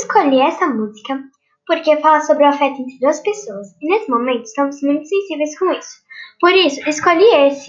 escolhi essa música porque fala sobre o afeto entre duas pessoas. E nesse momento estamos muito sensíveis com isso. Por isso, escolhi esse.